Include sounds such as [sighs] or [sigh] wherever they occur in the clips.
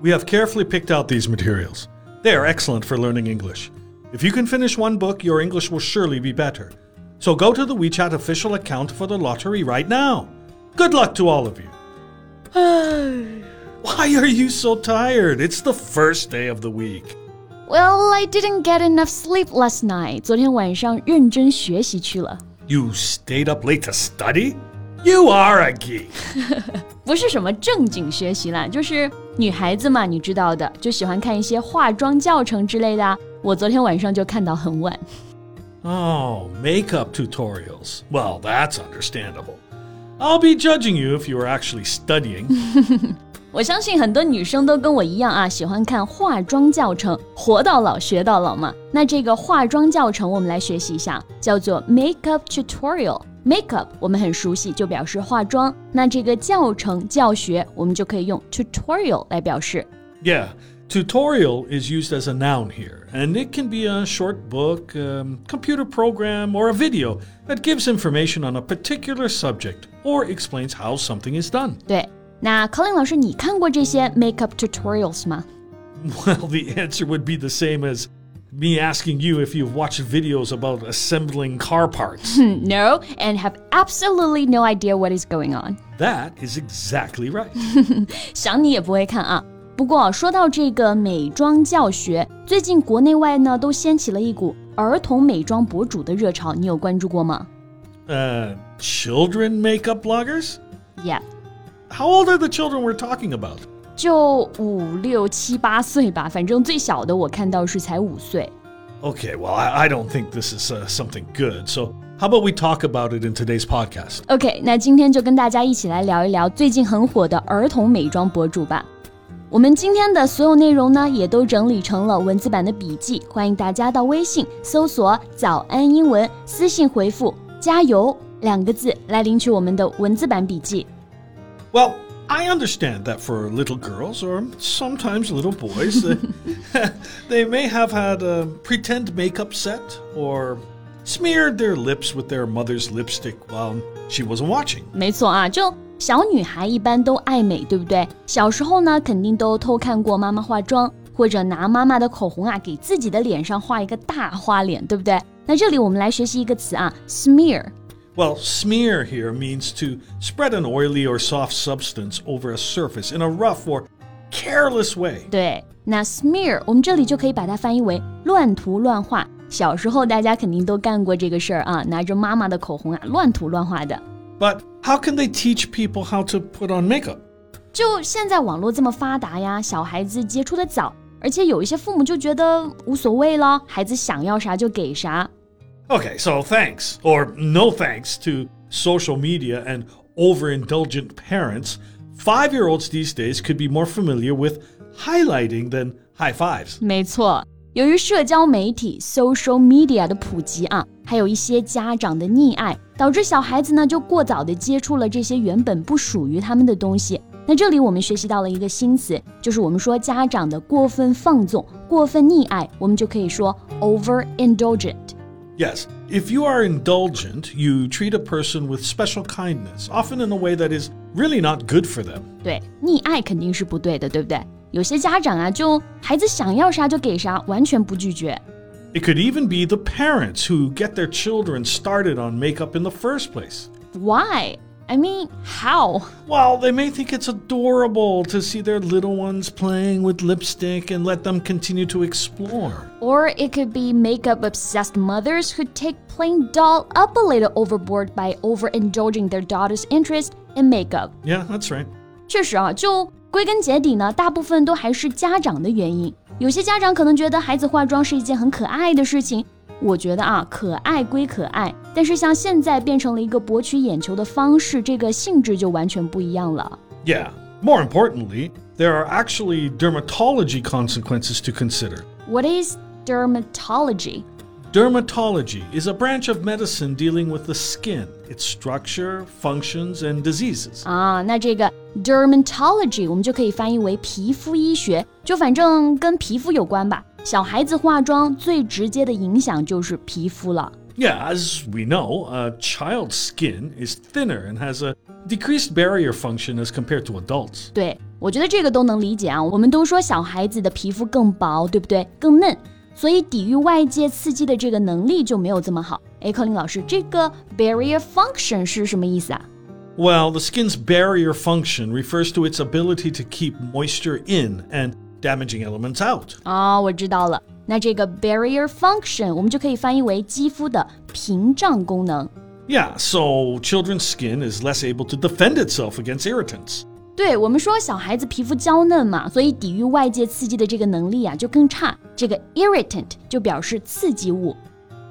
we have carefully picked out these materials. They are excellent for learning English. If you can finish one book, your English will surely be better. So go to the WeChat official account for the lottery right now. Good luck to all of you. Why [sighs] are you so tired? It's the first day of the week. Well, I didn't get enough sleep last night. 昨天晚上认真学习去了。 You stayed up late to study? You are a geek. [laughs] 不是什么正经学习啦，就是 女孩子嘛，你知道的，就喜欢看一些化妆教程之类的啊。我昨天晚上就看到很晚。 Oh, makeup tutorials. Well, that's understandable. I'll be judging you if you were actually studying. [laughs] [laughs] 我相信很多女生都跟我一样啊，喜欢看化妆教程，活到老学到老嘛。那这个化妆教程，我们来学习一下，叫做 makeup tutorial。 makeup 我们很熟悉，就表示化妆。那这个教程教学，我们就可以用 tutorial 来表示。 Yeah, tutorial is used as a noun here, and it can be a short book, um, computer program, or a video that gives information on a particular subject or explains how something is done. 对，那 Colin 老师，你看过这些 makeup tutorials 吗？ Well, [laughs] the answer would be the same as me asking you if you've watched videos about assembling car parts. [laughs] No, and have absolutely no idea what is going on. that is exactly right. [laughs] 想你也不会看啊。不过说到这个美妆教学，最近国内外呢都掀起了一股儿童美妆博主的热潮，你有关注过吗 Uh, children makeup bloggers? ？Yeah， How old are the children we're talking about? 就五六七八岁吧，反正最小的我看到是才五岁。Okay, well, I, I don't think this is uh, something good. So, how about we talk about it in today's podcast? OK，那今天就跟大家一起来聊一聊最近很火的儿童美妆博主吧。我们今天的所有内容呢，也都整理成了文字版的笔记，欢迎大家到微信搜索“早安英文”，私信回复“加油”两个字来领取我们的文字版笔记。Well, I understand that for little girls or sometimes little boys, they, [laughs] [laughs] they may have had a pretend makeup set or smeared their lips with their mother's lipstick while she wasn't watching. 没错啊，就小女孩一般都爱美，对不对？小时候呢，肯定都偷看过妈妈化妆，或者拿妈妈的口红啊，给自己的脸上画一个大花脸，对不对？那这里我们来学习一个词啊，smear。 Well, smear here means to spread an oily or soft substance over a surface in a rough or careless way. 对，那 smear 我们这里就可以把它翻译为乱涂乱画。小时候大家肯定都干过这个事儿啊，拿着妈妈的口红啊，乱涂乱画的。 But how can they teach people how to put on makeup? 就现在网络这么发达呀，小孩子接触的早，而且有一些父母就觉得无所谓了，孩子想要啥就给啥。 Okay, so thanks or no thanks to social media and overindulgent parents, five year olds these days could be more familiar with highlighting than high fives. 没错，由于社交媒体 social media 的普及啊，还有一些家长的溺爱，导致小孩子呢就过早的接触了这些原本不属于他们的东西。那这里我们学习到了一个新词，就是我们说家长的过分放纵、过分溺爱，我们就可以说 overindulgent。 Yes, if you are indulgent, you treat a person with special kindness, often in a way that is really not good for them. 对，溺爱肯定是不对的，对不对？有些家长啊，就孩子想要啥就给啥，完全不拒绝。 It could even be the parents who get their children started on makeup in the first place. Why? I mean, how? Well, they may think it's adorable to see their little ones playing with lipstick and let them continue to explore. Or it could be makeup obsessed mothers who take playing doll up a little overboard by overindulging their daughter's interest in makeup. Yeah, that's right. 确实啊，就归根结底呢，大部分都还是家长的原因。有些家长可能觉得孩子化妆是一件很可爱的事情， 我觉得啊，可爱归可爱，但是像现在变成了一个博取眼球的方式，这个性质就完全不一样了。Yeah. More importantly, there are actually dermatology consequences to consider. What is dermatology? Dermatology is a branch of medicine dealing with the skin, its structure, functions, and diseases. 啊，那这个 dermatology 我们就可以翻译为皮肤医学，就反正跟皮肤有关吧。小孩子化妆最直接的影响就是皮肤了。Yeah, as we know, a child's skin is thinner and has a decreased barrier function as compared to adults. 对，我觉得这个都能理解啊。我们都说小孩子的皮肤更薄，对不对？更嫩，所以抵御外界刺激的这个能力就没有这么好。哎，Colin 老师，这个 barrier function 是什么意思啊？Well, the skin's barrier function refers to its ability to keep moisture in and damaging elements out. 哦，我知道了。那这个 barrier function 我们就可以翻译为肌肤的屏障功能。 Yeah, so children's skin is less able to defend itself against irritants. 对我们说，小孩子皮肤娇嫩嘛，所以抵御外界刺激的这个能力啊就更差。这个 irritant 就表示刺激物。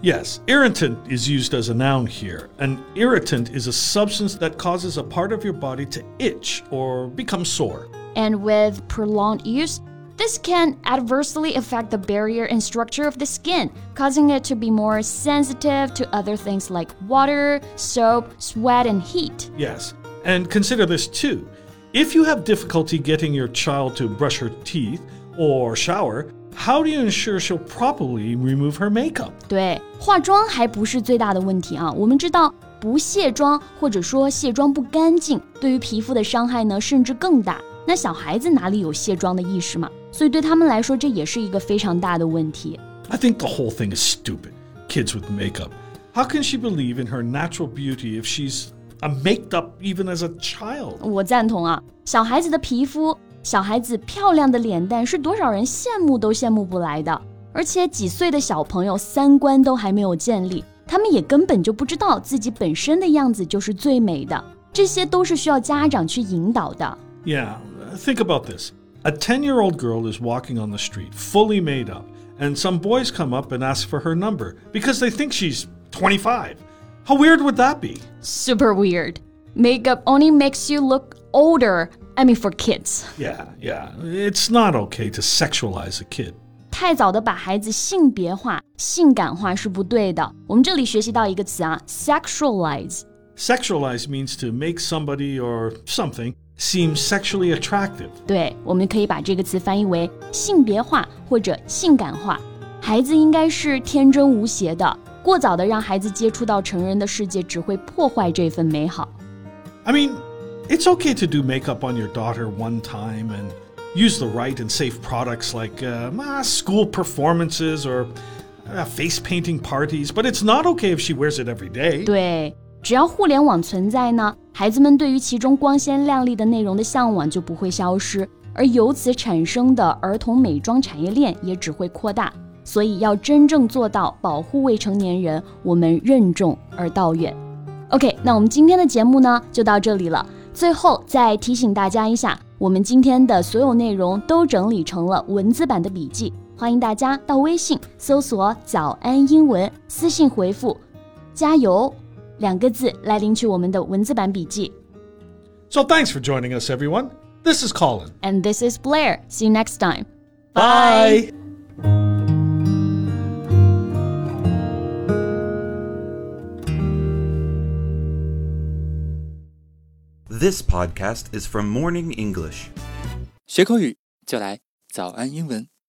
Yes, irritant is used as a noun here. An irritant is a substance that causes a part of your body to itch or become sore. And with prolonged use, this can adversely affect the barrier and structure of the skin, causing it to be more sensitive to other things like water, soap, sweat, and heat. Yes, and consider this too. If you have difficulty getting your child to brush her teeth or shower, how do you ensure she'll properly remove her makeup? 对，化妆还不是最大的问题啊。我们知道，不卸妆或者说卸妆不干净，对于皮肤的伤害呢，甚至更大。那小孩子哪里有卸妆的意识嘛？ 所以对他们来说，这也是一个非常大的问题。 I think the whole thing is stupid. Kids with makeup. How can she believe in her natural beauty if she's a maked up even as a child? 我赞同啊，小孩子的皮肤，小孩子漂亮的脸蛋是多少人羡慕都羡慕不来的。而且几岁的小朋友三观都还没有建立，他们也根本就不知道自己本身的样子就是最美的。这些都是需要家长去引导的。 Yeah, think about this. A 10 year old girl is walking on the street, fully made up, and some boys come up and ask for her number because they think she's 25. How weird would that be? Super weird. Makeup only makes you look older. I mean, for kids. Yeah, yeah. It's not okay to sexualize a kid. 太早的把孩子性别化、性感化是不对的。我们这里学习到一个词啊，sexualize。 Sexualize means to make somebody or something seem sexually attractive. 对，我们可以把这个词翻译为性别化或者性感化。孩子应该是天真无邪的，过早的让孩子接触到成人的世界，只会破坏这份美好。 I mean, it's okay to do makeup on your daughter one time and use the right and safe products like uh, ah, school performances or uh, face painting parties, but it's not okay if she wears it every day. 对， 只要互联网存在呢，孩子们对于其中光鲜亮丽的内容的向往就不会消失，而由此产生的儿童美妆产业链也只会扩大。所以要真正做到保护未成年人，我们任重而道远。OK，那我们今天的节目呢就到这里了。最后再提醒大家一下，我们今天的所有内容都整理成了文字版的笔记，欢迎大家到微信搜索“早安英文”，私信回复“加油” 两个字来领取我们的文字版笔记。 So thanks for joining us, everyone. This is Colin. And this is Blair. See you next time. Bye. This podcast is from Morning English. 学口语就来早安英文。